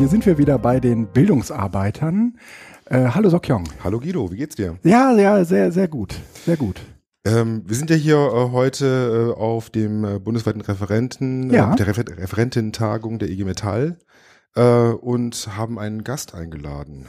hier sind wir wieder bei den Bildungsarbeitern. Äh, hallo Sokyong. Hallo Guido, wie geht's dir? Ja, ja, sehr, sehr gut, sehr gut. Ähm, wir sind ja hier äh, heute äh, auf dem äh, bundesweiten Referenten, äh, Ja. der Refer Referententagung der IG Metall äh, und haben einen Gast eingeladen.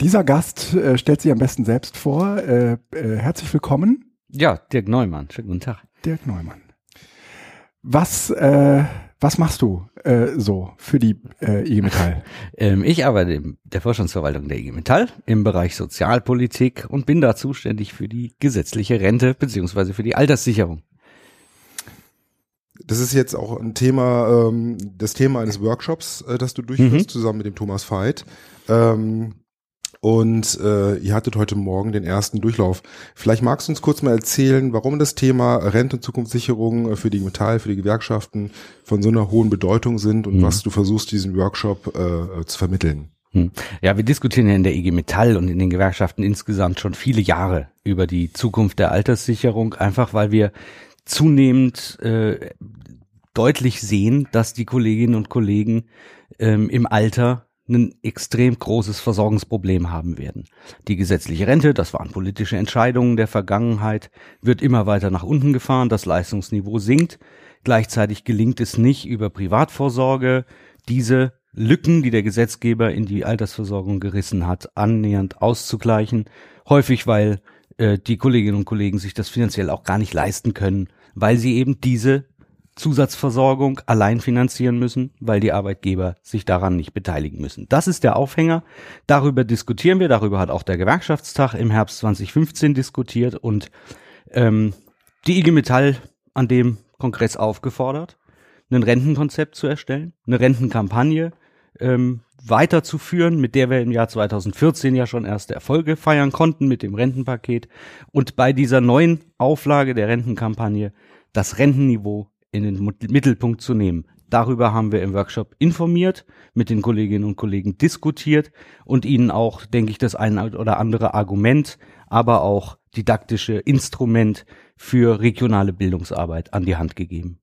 Dieser Gast äh, stellt sich am besten selbst vor. Äh, äh, herzlich willkommen, Ja, Dirk Neumann. Schönen guten Tag. Dirk Neumann. Was, äh, was machst du äh, so für die äh, IG Metall? Ähm, ich arbeite in der Vorstandsverwaltung der IG Metall im Bereich Sozialpolitik und bin da zuständig für die gesetzliche Rente beziehungsweise für die Alterssicherung. Das ist jetzt auch ein Thema, ähm, das Thema eines Workshops, äh, das du durchführst, Mhm. zusammen mit dem Thomas Veit. Ähm, und äh, ihr hattet heute Morgen den ersten Durchlauf. Vielleicht magst du uns kurz mal erzählen, warum das Thema Rente und Zukunftssicherung äh, für die Metall, für die Gewerkschaften von so einer hohen Bedeutung sind und Mhm. was du versuchst, diesen Workshop äh, zu vermitteln. Hm. Ja, wir diskutieren ja in der IG Metall und in den Gewerkschaften insgesamt schon viele Jahre über die Zukunft der Alterssicherung, einfach weil wir zunehmend äh, deutlich sehen, dass die Kolleginnen und Kollegen ähm, im Alter ein extrem großes Versorgungsproblem haben werden. Die gesetzliche Rente, das waren politische Entscheidungen der Vergangenheit, wird immer weiter nach unten gefahren, das Leistungsniveau sinkt. Gleichzeitig gelingt es nicht über Privatvorsorge, diese Lücken, die der Gesetzgeber in die Altersversorgung gerissen hat, annähernd auszugleichen. Häufig, weil äh, die Kolleginnen und Kollegen sich das finanziell auch gar nicht leisten können, weil sie eben diese Zusatzversorgung allein finanzieren müssen, weil die Arbeitgeber sich daran nicht beteiligen müssen. Das ist der Aufhänger. Darüber diskutieren wir. Darüber hat auch der Gewerkschaftstag im Herbst 2015 diskutiert und ähm, die IG Metall an dem Kongress aufgefordert, ein Rentenkonzept zu erstellen, eine Rentenkampagne ähm, weiterzuführen, mit der wir im Jahr 2014 ja schon erste Erfolge feiern konnten mit dem Rentenpaket und bei dieser neuen Auflage der Rentenkampagne das Rentenniveau in den Mittelpunkt zu nehmen. Darüber haben wir im Workshop informiert, mit den Kolleginnen und Kollegen diskutiert und ihnen auch, denke ich, das eine oder andere Argument, aber auch didaktische Instrument für regionale Bildungsarbeit an die Hand gegeben.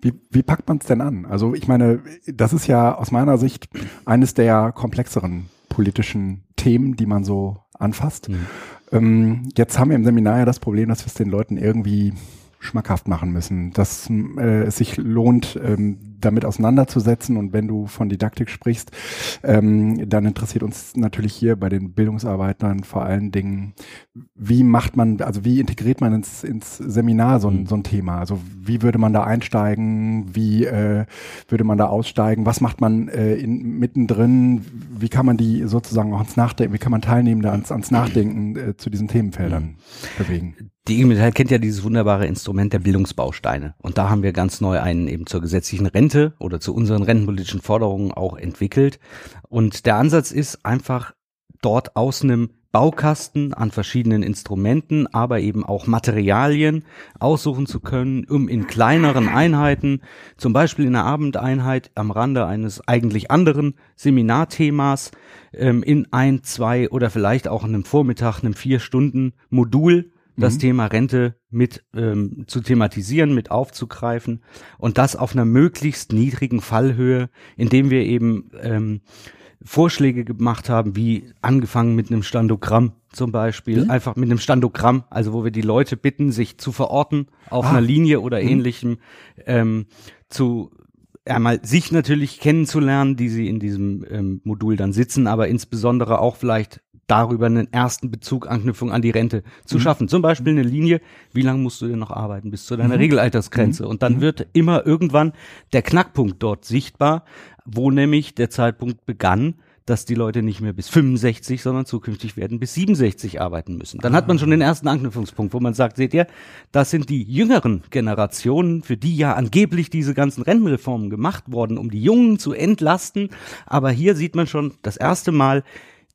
Wie, wie packt man es denn an? Also ich meine, das ist ja aus meiner Sicht eines der komplexeren politischen Themen, die man so anfasst. Mhm. Ähm, jetzt haben wir im Seminar ja das Problem, dass wir es den Leuten irgendwie schmackhaft machen müssen, dass äh, es sich lohnt, ähm, damit auseinanderzusetzen. Und wenn du von Didaktik sprichst, ähm, dann interessiert uns natürlich hier bei den Bildungsarbeitern vor allen Dingen, wie macht man, also wie integriert man ins, ins Seminar so ein, Mhm. so ein Thema? Also wie würde man da einsteigen? Wie äh, würde man da aussteigen? Was macht man äh, in, mittendrin? Wie kann man die sozusagen auch ans Nachdenken, wie kann man Teilnehmende ans, ans Nachdenken äh, zu diesen Themenfeldern bewegen? Die IG Metall kennt ja dieses wunderbare Instrument der Bildungsbausteine. Und da haben wir ganz neu einen eben zur gesetzlichen Rente oder zu unseren rentenpolitischen Forderungen auch entwickelt. Und der Ansatz ist einfach dort aus einem Baukasten an verschiedenen Instrumenten, aber eben auch Materialien aussuchen zu können, um in kleineren Einheiten, zum Beispiel in einer Abendeinheit am Rande eines eigentlich anderen Seminarthemas, ähm, in ein, zwei oder vielleicht auch in einem Vormittag, einem vier Stunden Modul das Mhm. Thema Rente mit ähm, zu thematisieren, mit aufzugreifen und das auf einer möglichst niedrigen Fallhöhe, indem wir eben ähm, Vorschläge gemacht haben, wie angefangen mit einem Standogramm zum Beispiel, Wie? einfach mit einem Standogramm, also wo wir die Leute bitten, sich zu verorten auf Ah. einer Linie oder Mhm. ähnlichem, ähm, zu einmal sich natürlich kennenzulernen, die sie in diesem ähm, Modul dann sitzen, aber insbesondere auch vielleicht darüber einen ersten Bezug, Anknüpfung an die Rente zu Mhm. schaffen. Zum Beispiel eine Linie, wie lange musst du denn noch arbeiten bis zu deiner Mhm. Regelaltersgrenze? Und dann wird immer irgendwann der Knackpunkt dort sichtbar, wo nämlich der Zeitpunkt begann, dass die Leute nicht mehr bis 65, sondern zukünftig werden bis 67 arbeiten müssen. Dann hat man schon den ersten Anknüpfungspunkt, wo man sagt, seht ihr, das sind die jüngeren Generationen, für die ja angeblich diese ganzen Rentenreformen gemacht worden, um die Jungen zu entlasten. Aber hier sieht man schon das erste Mal,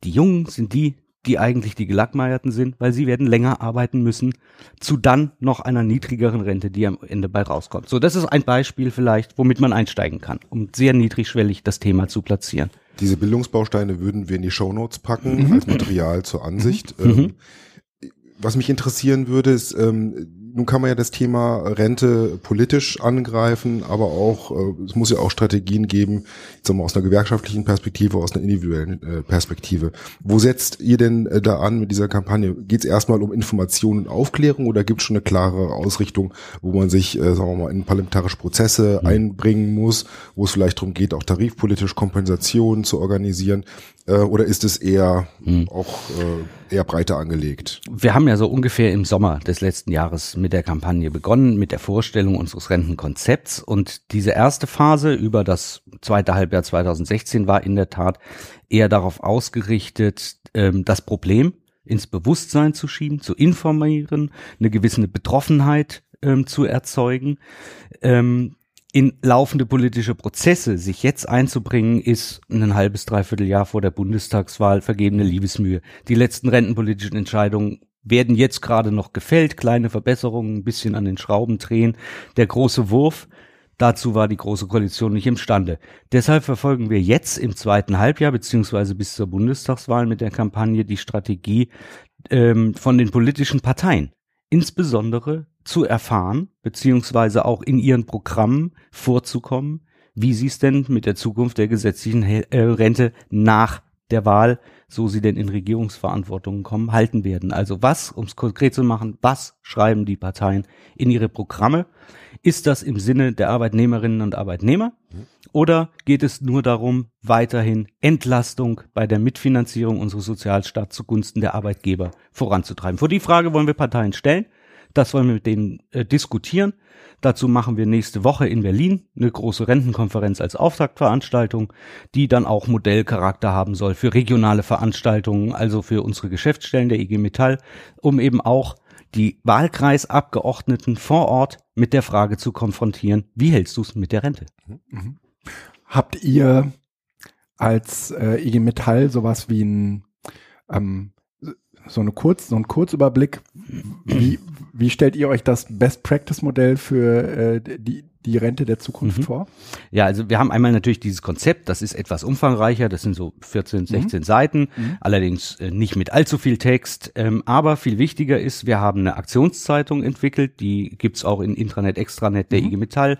die Jungen sind die, die eigentlich die Gelackmeierten sind, weil sie werden länger arbeiten müssen, zu dann noch einer niedrigeren Rente, die am Ende bei rauskommt. So, das ist ein Beispiel vielleicht, womit man einsteigen kann, um sehr niedrigschwellig das Thema zu platzieren. Diese Bildungsbausteine würden wir in die Shownotes packen Mhm. als Material zur Ansicht. Mhm. Ähm, was mich interessieren würde, ist, ähm, nun kann man ja das Thema Rente politisch angreifen, aber auch, äh, es muss ja auch Strategien geben, jetzt mal aus einer gewerkschaftlichen Perspektive, aus einer individuellen äh, Perspektive. Wo setzt ihr denn äh, da an mit dieser Kampagne? Geht es erstmal um Information und Aufklärung oder gibt es schon eine klare Ausrichtung, wo man sich, äh, sagen wir mal, in parlamentarische Prozesse mhm. einbringen muss, wo es vielleicht darum geht, auch tarifpolitisch Kompensationen zu organisieren? Äh, oder ist es eher hm. auch äh, eher breiter angelegt? Wir haben ja so ungefähr im Sommer des letzten Jahres mit der Kampagne begonnen, mit der Vorstellung unseres Rentenkonzepts. Und diese erste Phase über das zweite Halbjahr 2016 war in der Tat eher darauf ausgerichtet, ähm, das Problem ins Bewusstsein zu schieben, zu informieren, eine gewisse Betroffenheit ähm, zu erzeugen. Ähm, in laufende politische Prozesse sich jetzt einzubringen, ist ein halbes, dreiviertel Jahr vor der Bundestagswahl vergebene Liebesmühe. Die letzten rentenpolitischen Entscheidungen werden jetzt gerade noch gefällt, kleine Verbesserungen, ein bisschen an den Schrauben drehen. Der große Wurf, dazu war die Große Koalition nicht imstande. Deshalb verfolgen wir jetzt im zweiten Halbjahr beziehungsweise bis zur Bundestagswahl mit der Kampagne die Strategie ähm, von den politischen Parteien insbesondere zu erfahren, beziehungsweise auch in ihren Programmen vorzukommen, wie sie es denn mit der Zukunft der gesetzlichen äh, Rente nach der Wahl, so sie denn in Regierungsverantwortung kommen, halten werden. Also was, um es konkret zu machen, was schreiben die Parteien in ihre Programme? Ist das im Sinne der Arbeitnehmerinnen und Arbeitnehmer? Oder geht es nur darum, weiterhin Entlastung bei der Mitfinanzierung unseres Sozialstaats zugunsten der Arbeitgeber voranzutreiben? Vor die Frage wollen wir Parteien stellen. Das wollen wir mit denen äh, diskutieren. Dazu machen wir nächste Woche in Berlin eine große Rentenkonferenz als Auftaktveranstaltung, die dann auch Modellcharakter haben soll für regionale Veranstaltungen, also für unsere Geschäftsstellen der IG Metall, um eben auch die Wahlkreisabgeordneten vor Ort mit der Frage zu konfrontieren, wie hältst du es mit der Rente? Mhm. Habt ihr als äh, IG Metall sowas wie ein ähm, so eine kurz so ein Kurzüberblick wie wie stellt ihr euch das Best Practice Modell für äh, die die Rente der Zukunft mhm. vor? Ja, also wir haben einmal natürlich dieses Konzept, das ist etwas umfangreicher, das sind so 14, 16 mhm. Seiten, mhm. allerdings äh, nicht mit allzu viel Text, ähm, aber viel wichtiger ist, wir haben eine Aktionszeitung entwickelt, die gibt's auch in Intranet, Extranet der mhm. IG Metall.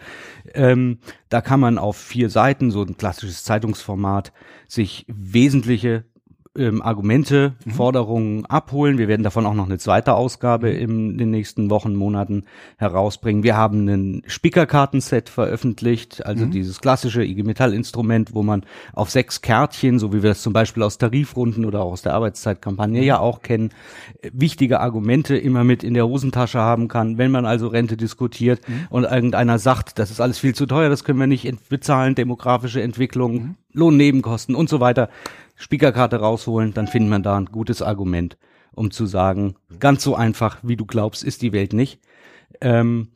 Ähm, da kann man auf vier Seiten, so ein klassisches Zeitungsformat, sich wesentliche ähm, Argumente, mhm. Forderungen abholen. Wir werden davon auch noch eine zweite Ausgabe mhm. in den nächsten Wochen, Monaten herausbringen. Wir haben ein Spickerkartenset veröffentlicht, also mhm. dieses klassische IG Metall Instrument, wo man auf sechs Kärtchen, so wie wir das zum Beispiel aus Tarifrunden oder auch aus der Arbeitszeitkampagne mhm. ja auch kennen, wichtige Argumente immer mit in der Hosentasche haben kann. Wenn man also Rente diskutiert mhm. und irgendeiner sagt, das ist alles viel zu teuer, das können wir nicht bezahlen, demografische Entwicklung, mhm. Lohnnebenkosten und so weiter, Spiekerkarte rausholen, dann findet man da ein gutes Argument, um zu sagen, ganz so einfach, wie du glaubst, ist die Welt nicht. Ähm,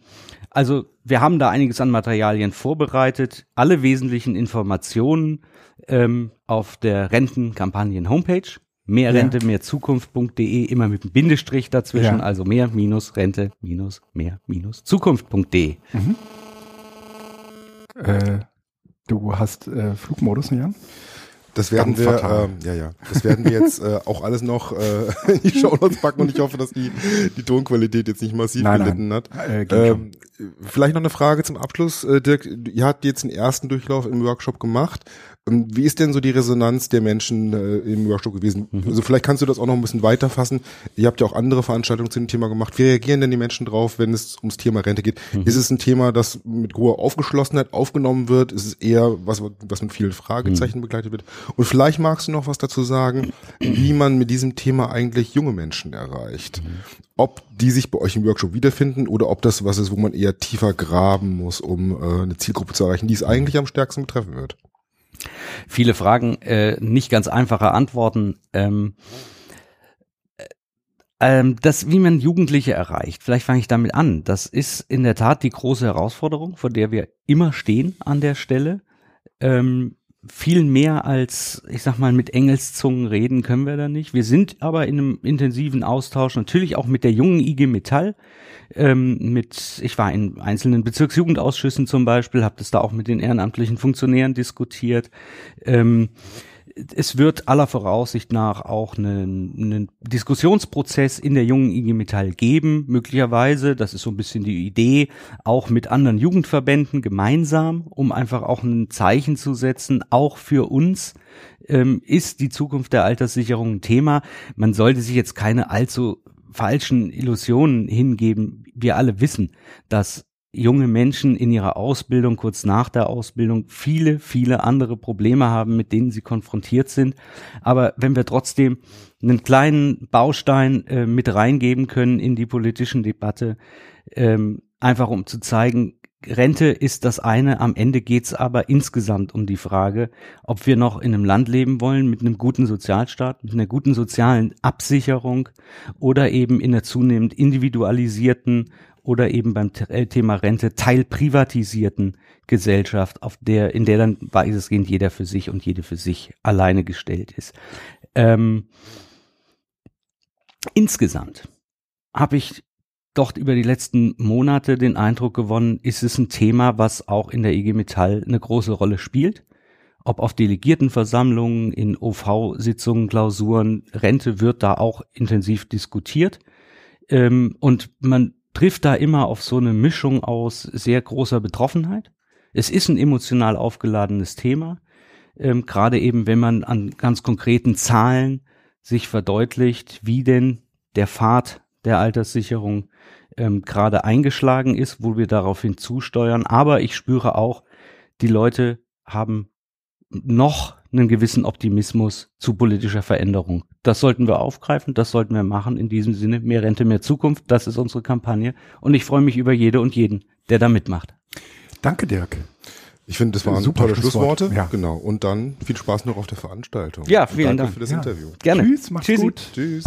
also wir haben da einiges an Materialien vorbereitet, alle wesentlichen Informationen ähm, auf der Rentenkampagnen-Homepage. Mehr Rente, ja. mehr Zukunft.de, immer mit einem Bindestrich dazwischen, ja. also mehr minus Rente minus mehr minus Zukunft.de. Mhm. Äh, du hast äh, Flugmodus, Jan? Das werden wir, äh, ja, ja, das werden wir jetzt äh, auch alles noch äh, in die Show Notes packen und ich hoffe, dass die, die Tonqualität jetzt nicht massiv nein, gelitten nein. hat. Äh, ähm, vielleicht noch eine Frage zum Abschluss, äh, Dirk. Ihr habt jetzt den ersten Durchlauf im Workshop gemacht. Ähm, wie ist denn so die Resonanz der Menschen äh, im Workshop gewesen? Mhm. Also vielleicht kannst du das auch noch ein bisschen weiterfassen. Ihr habt ja auch andere Veranstaltungen zu dem Thema gemacht. Wie reagieren denn die Menschen drauf, wenn es ums Thema Rente geht? Mhm. Ist es ein Thema, das mit hoher Aufgeschlossenheit aufgenommen wird? Ist es eher was, was mit vielen Fragezeichen mhm. begleitet wird? Und vielleicht magst du noch was dazu sagen, wie man mit diesem Thema eigentlich junge Menschen erreicht. Mhm. Ob die sich bei euch im Workshop wiederfinden oder ob das was ist, wo man eher tiefer graben muss, um äh, eine Zielgruppe zu erreichen, die es eigentlich am stärksten betreffen wird. Viele Fragen, äh, nicht ganz einfache Antworten. Ähm, äh, ähm, das, wie man Jugendliche erreicht, vielleicht fange ich damit an. Das ist in der Tat die große Herausforderung, vor der wir immer stehen an der Stelle. Ähm, viel mehr als, ich sag mal, mit Engelszungen reden können wir da nicht. Wir sind aber in einem intensiven Austausch, natürlich auch mit der jungen IG Metall. Ähm, mit, ich war in einzelnen Bezirksjugendausschüssen zum Beispiel, habe das da auch mit den ehrenamtlichen Funktionären diskutiert. Ähm, es wird aller Voraussicht nach auch einen, einen Diskussionsprozess in der jungen IG Metall geben, möglicherweise, das ist so ein bisschen die Idee, auch mit anderen Jugendverbänden gemeinsam, um einfach auch ein Zeichen zu setzen, auch für uns ähm, ist die Zukunft der Alterssicherung ein Thema. Man sollte sich jetzt keine allzu falschen Illusionen hingeben. Wir alle wissen, dass junge Menschen in ihrer Ausbildung, kurz nach der Ausbildung, viele, viele andere Probleme haben, mit denen sie konfrontiert sind. Aber wenn wir trotzdem einen kleinen Baustein äh, mit reingeben können in die politischen Debatte, ähm, einfach um zu zeigen, Rente ist das eine, am Ende geht's aber insgesamt um die Frage, ob wir noch in einem Land leben wollen mit einem guten Sozialstaat, mit einer guten sozialen Absicherung oder eben in einer zunehmend individualisierten oder eben beim äh, Thema Rente teilprivatisierten Gesellschaft, auf der, in der dann weitestgehend jeder für sich und jede für sich alleine gestellt ist. Ähm, insgesamt habe ich doch über die letzten Monate den Eindruck gewonnen, ist es ein Thema, was auch in der IG Metall eine große Rolle spielt. Ob auf Delegiertenversammlungen, in OV-Sitzungen, Klausuren, Rente wird da auch intensiv diskutiert. Ähm, und man trifft da immer auf so eine Mischung aus sehr großer Betroffenheit. Es ist ein emotional aufgeladenes Thema, ähm, gerade eben, wenn man an ganz konkreten Zahlen sich verdeutlicht, wie denn der Pfad der Alterssicherung ähm, gerade eingeschlagen ist, wo wir daraufhin zusteuern. Aber ich spüre auch, die Leute haben noch einen gewissen Optimismus zu politischer Veränderung. Das sollten wir aufgreifen, das sollten wir machen. In diesem Sinne, mehr Rente, mehr Zukunft, das ist unsere Kampagne. Und ich freue mich über jede und jeden, der da mitmacht. Danke, Dirk. Ich finde, das waren Super tolle Schlussworte. Ja. Genau. Und dann viel Spaß noch auf der Veranstaltung. Ja, vielen Danke Dank für das ja. Interview. Gerne. Tschüss, macht's Tschüssi. gut. Tschüss.